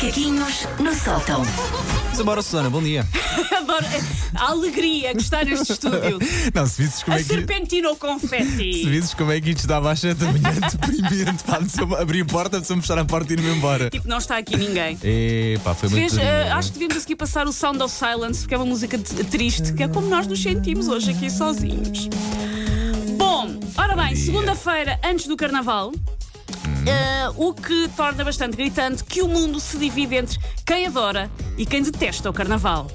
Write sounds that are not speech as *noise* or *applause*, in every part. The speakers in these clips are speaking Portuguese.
Macaquinhos no sótão. Vamos embora, Susana, bom dia. *laughs* Adoro a alegria que está neste estúdio. *laughs* Não, se visses como A é que. serpentina ao confetti. *laughs* Se visses como é que isto estava às 7 da manhã, deprimente, pá, de abrir a porta, de fechar a porta e ir-me embora. Tipo, não está aqui ninguém. Epá, foi muito. Vês, eh, acho que devíamos aqui passar o Sound of Silence, porque é uma música triste, que é como nós nos sentimos hoje aqui sozinhos. Bom, ora bem, segunda-feira antes do Carnaval. Eh, o que torna bastante gritante que o mundo se divide entre quem adora e quem detesta o Carnaval.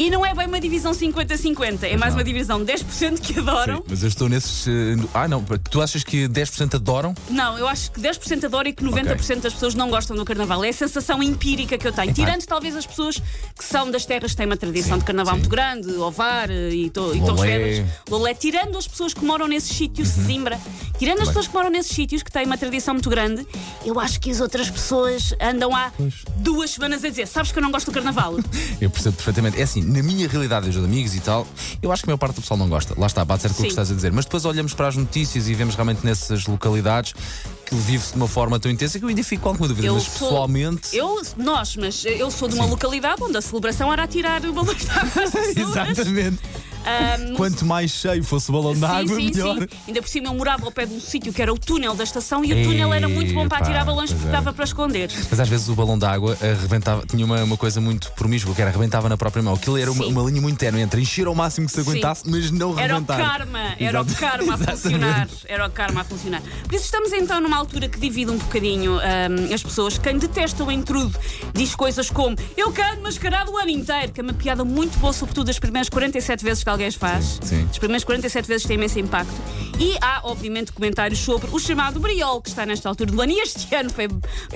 E não é bem uma divisão 50-50, é mais não. uma divisão 10% que adoram. Sim, mas eu estou nesses. eh, Ah, não, tu achas que 10% adoram? Não, eu acho que 10% adoram e que 90% das pessoas não gostam do carnaval. É a sensação empírica que eu tenho. Tirando talvez as pessoas que são das terras que têm uma tradição Sim, de carnaval sim. muito grande, Ovar eh, e, to, e Torres. Uhum. Vedras, Lolé. Tirando as pessoas que moram nesses sítios, Simbra, tirando as pessoas que moram nesses sítios que têm uma tradição muito grande, eu acho que as outras pessoas andam há duas semanas a dizer: Sabes que eu não gosto do carnaval? *laughs* Eu percebo perfeitamente. É assim, na minha realidade, os amigos e tal, eu acho que a maior parte do pessoal não gosta. Lá está, bate certo com o que estás a dizer. Mas depois olhamos para as notícias e vemos realmente nessas localidades que vive-se de uma forma tão intensa que eu ainda fico com alguma dúvida. Eu mas sou- pessoalmente. Eu, nós, mas eu sou de uma Sim. localidade onde a celebração era tirar balões de. Exatamente. Ahm, Quanto mais cheio fosse o balão de água, sim, sim, melhor. sim. Ainda por cima eu morava ao pé de um sítio que era o túnel da estação e o túnel era muito bom para Epá, atirar balões porque é. dava para esconder. Mas às vezes o balão de água arrebentava, tinha uma, uma coisa muito promíscua, que era arrebentava na própria mão. Aquilo era uma, Sim. uma linha muito ténue entre encher ao máximo que se aguentasse, mas não Era o rebentar. karma, era o Exato. karma a *laughs* funcionar. Era o karma a funcionar. Por isso estamos então numa altura que divide um bocadinho ahm, as pessoas. Quem detesta o intrudo diz coisas como eu quero mascarado o ano inteiro, que é uma piada muito boa, sobretudo as primeiras 47 vezes que alguém faz. Sim. As primeiras 47 vezes tem imenso impacto. E há, obviamente, comentários sobre o chamado briol, que está nesta altura do ano. E este ano foi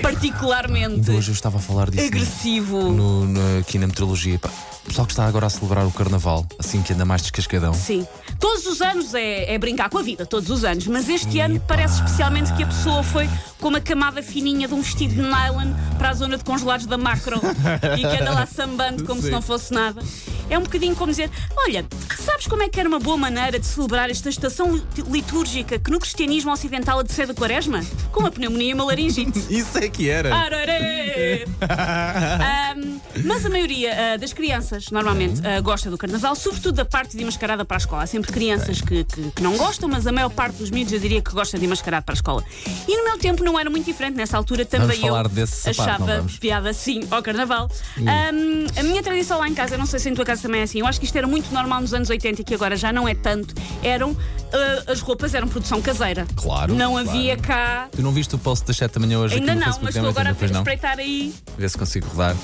particularmente hoje eu estava a falar disso agressivo. no- no- aqui na meteorologia. Pá, O pessoal que está agora a celebrar o carnaval, assim que anda mais descascadão. Sim. Todos os anos é, é brincar com a vida, todos os anos. Mas este ano parece especialmente que a pessoa foi com uma camada fininha de um vestido de nylon para a zona de congelados da macro *laughs* e que anda lá sambando como Sim. se não fosse nada. É um bocadinho como dizer: olha, sabes como é que era uma boa maneira de celebrar esta estação li- litúrgica que no cristianismo ocidental a de ser da quaresma? Com uma pneumonia e uma laringite. *laughs* Isso é que era. Ararê! *laughs* Ahm, mas a maioria ah, das crianças, normalmente, ah, gosta do carnaval, sobretudo da parte de ir mascarada para a escola. Há sempre crianças que, que- que não gostam, mas a maior parte dos miúdos eu diria que gosta de ir mascarado para a escola. E no meu tempo não era muito diferente. Nessa altura também eu sapato, achava vamos? piada sim ao carnaval. Ahm, a minha tradição lá em casa, eu não sei se em tua casa também é assim, eu acho que isto era muito normal nos anos 80 e que agora já não é tanto. Eram ah, as roupas eram produção caseira. Claro, Não claro. havia cá. Tu não viste o post das 7 da manhã hoje Ainda não, Facebook? mas estou agora a espreitar aí. Ver se consigo rodar.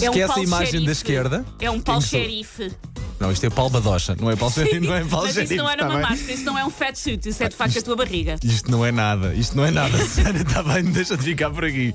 É um Esquece a imagem xerife. da esquerda. É um Paulo Em que sou- xerife. Não, isto é Paulo Badocha, não é Paulo Xerife, não é Paulo Mas isso não era uma máscara, isso não é um fat suit, isso é de facto a tua barriga. Isto não é nada, isto não é nada. *laughs* Susana, está bem, deixa de ficar por aqui.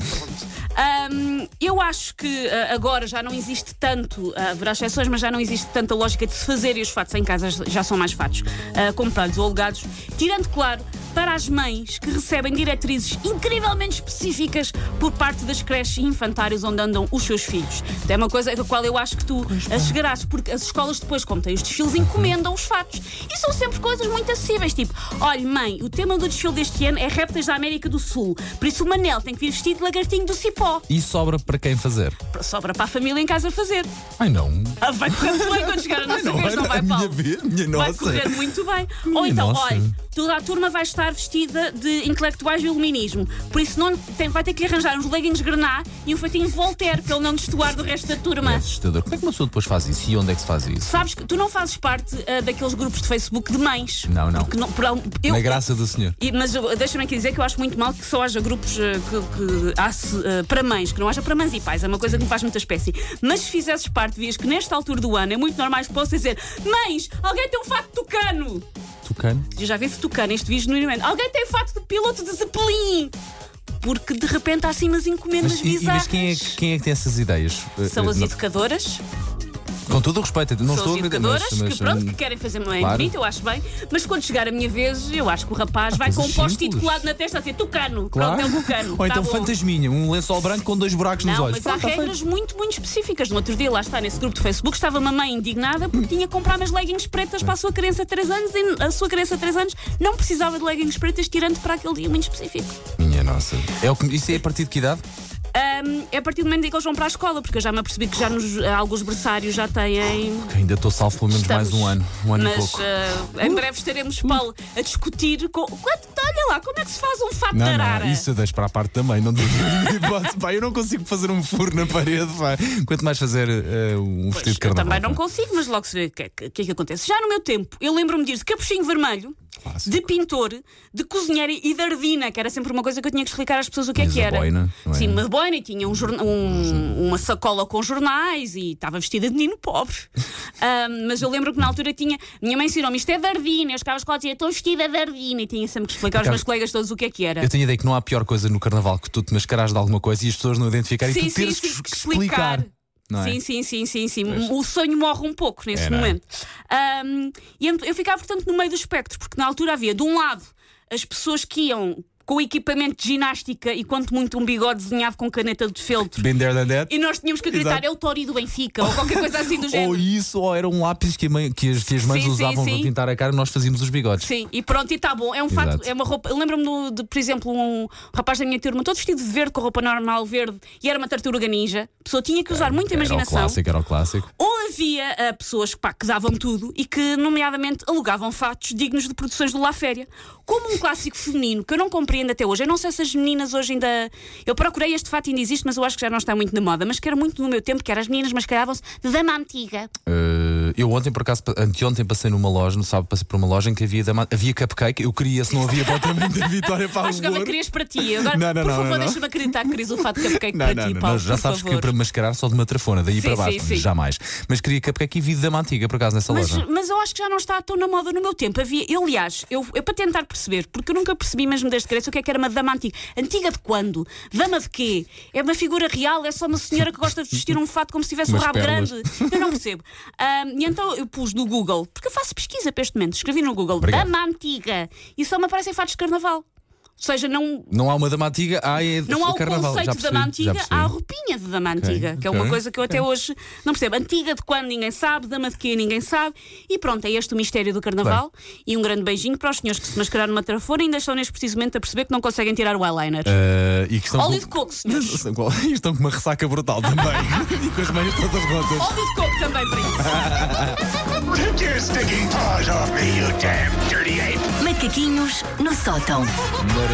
Ahm, eu acho que ah, agora já não existe tanto, ah, haverá exceções, mas já não existe tanta lógica de se fazer e os fatos em casa já são mais fatos ah, comprados ou alugados. Tirando, claro, para as mães que recebem diretrizes incrivelmente específicas por parte das creches e infantários onde andam os seus filhos. É uma coisa da qual eu acho que tu chegarás, porque as escolas depois, como têm os desfiles, encomendam os fatos. E são sempre coisas muito acessíveis, tipo, olha, mãe, o tema do desfile deste ano é répteis da América do Sul, por isso o Manel tem que vir vestido de lagartinho do cipó. E sobra para quem fazer? Sobra para a família em casa fazer. Ai não. Ah, vai correr muito bem quando chegar a nossa vez, não vai, a minha vez, minha Vai nossa. correr muito bem. Ou Minha então, nossa. olha, toda a turma vai estar vestida de intelectuais do iluminismo. Por isso não tem, vai ter que lhe arranjar uns leggings grená e um feitinho Voltaire para ele não destoar do resto da É turma. assustador. Como é que uma pessoa depois faz isso? E onde é que se faz isso? Sabes que tu não fazes parte ah, daqueles grupos de Facebook de mães. Não, não. Não por eu, Na graça do Senhor. E- mas deixa-me aqui dizer que eu acho muito mal que só haja grupos eh, que, que há se, eh, para mães, que não haja para mães e pais. É uma coisa que me faz muita espécie. Mas se fizesses parte, vias que nesta altura do ano é muito normal que possas dizer: Mães, alguém tem um fato de tucano! Tucano. Eu já vi tucano, este vídeo no momento. Alguém tem fato de piloto de Zeppelin! Porque de repente há assim umas encomendas Mas, e, e bizarras. mas quem, é, que- quem é que tem essas ideias? São Eh, as não- educadoras, Com todo o respeito, não são estou as a educadoras mas, mas, que pronto, que querem fazer uma claro. bonita, eu acho bem, mas quando chegar a minha vez, eu acho que o rapaz vai com um coisas post-it simples. colado na testa a dizer tucano. Claro. Pronto, é um tucano. Ou tá então bom. fantasminha, um lençol branco com dois buracos nos Não, olhos. mas há Pronto, tá regras muito, muito específicas. No outro dia, lá está, nesse grupo de Facebook, estava uma mãe indignada porque tinha que comprar umas leggings pretas para a sua criança de 3 anos e a sua criança de 3 anos não precisava de leggings pretas, tirando para aquele dia muito específico. feito. Minha nossa. É o que, isso é a partir de que idade? É a partir do momento em que eles vão para a escola, porque eu já me apercebi que já nos, alguns berçários já têm. Ainda estou salvo pelo menos Estamos. mais um ano, um ano e Mas pouco. ah, em breve estaremos, Paulo, a discutir. Com... Quanto, lá, como é que se faz um fato de arara? isso eu deixo para a parte também. Não hipótese, *laughs* pá, eu não consigo fazer um furo na parede, pá. Quanto mais fazer eh, um vestido de eu carnaval. também não pá. consigo, mas logo se vê o que, é que, que é que acontece. Já no meu tempo, eu lembro-me de capuchinho vermelho, Clássico. de pintor, de cozinheira e de ardina, que era sempre uma coisa que eu tinha que explicar às pessoas o que é que a era. boina, não é? Sim, uma boina e tinha um jorna- um- uma sacola com jornais e estava vestida de menino pobre. *laughs* Ahm, mas eu lembro que na altura tinha. Minha mãe ensinou-me isto é de ardina. Eu ficava à escola e dizia estou vestida de ardina e tinha sempre que explicar aos Por acaso- colegas todos o que é que era. Eu tenho a ideia que não há pior coisa no carnaval que tu te mascarares de alguma coisa e as pessoas não identificarem e Sim, tu teres sim, que sim, que explicar. É? Sim, sim, sim, sim, sim. Pois. O sonho morre um pouco nesse É, é? momento. Ahm, e eu eu ficava, portanto, no meio do espectro, porque na altura havia, de um lado, as pessoas que iam com equipamento de ginástica e quanto muito um bigode desenhado com caneta de feltro. Been there than that. E nós tínhamos que gritar, Exato. é o Tori do Benfica, ou qualquer coisa assim do *laughs* género. Ou isso, ou era um lápis que, a mãe- que as, que as mães Sim, usavam sim. para pintar a cara e nós fazíamos os bigodes. Sim, e pronto, e está bom. É um fato, Exato. é uma roupa. Eu lembro-me de, por exemplo, um rapaz da minha turma todo vestido de verde, com roupa normal verde, e era uma tartaruga ninja. A pessoa tinha que usar muita Era o imaginação. clássico, era o clássico. Ou havia ah, pessoas pá, que davam tudo e que, nomeadamente, alugavam fatos dignos de produções do La Féria. Como um clássico feminino que eu não compreendo até hoje. Eu não sei se as meninas hoje ainda. Eu procurei este fato, ainda existe, mas eu acho que já não está muito na moda. Mas que era muito no meu tempo, que era as meninas mascaravam-se de dama antiga. Uh, eu ontem, por acaso, anteontem passei numa loja, no sábado passei por uma loja em que havia, dama- havia cupcake. Eu queria, se não havia para o da Vitória para *laughs* Acho que agora o querias para ti. Agora, Não, não, por não, favor, deixa-me acreditar que querias o fato de cupcake Não, para não, ti, Paulo. não, já sabes que favor. é para mascarar só de uma trafona, daí Sim, para baixo, sim, sim. jamais. Mas queria cupcake e vi dama antiga, por acaso, nessa Mas, loja. mas eu acho que já não está tão na moda no meu tempo. Havia, eu, aliás, eu, eu para tentar perceber, porque eu nunca percebi mesmo desde criança o que é que era uma dama antiga. Antiga de quando? Dama de quê? É uma figura real? É só uma senhora que gosta de vestir *laughs* um fato como se tivesse um rabo grande? Eu não percebo. *laughs* Ahm, e então eu pus no Google, porque eu faço pesquisa para este momento, escrevi no Google Obrigado. dama antiga e só me aparecem fatos de carnaval. Ou seja, não, Não há uma dama antiga, há é não há o carnaval. conceito de dama antiga, há a roupinha de dama antiga, que é uma ok, coisa que eu até hoje não percebo. Antiga de quando ninguém sabe, dama de quê ninguém sabe. E pronto, é este o mistério do carnaval. E um grande beijinho para os senhores que se mascararam numa trafona e ainda estão neste preciso momento a perceber que não conseguem tirar o eyeliner. Uh, e que estão Óleo com- de coco, senhores. *laughs* Estão com- e estão com uma ressaca brutal também. *laughs* e com as meias todas rotas. Óleo de coco também para isso. *laughs* Take your stinking paws off me, you damn dirty ape! Macaquinhos no sótão.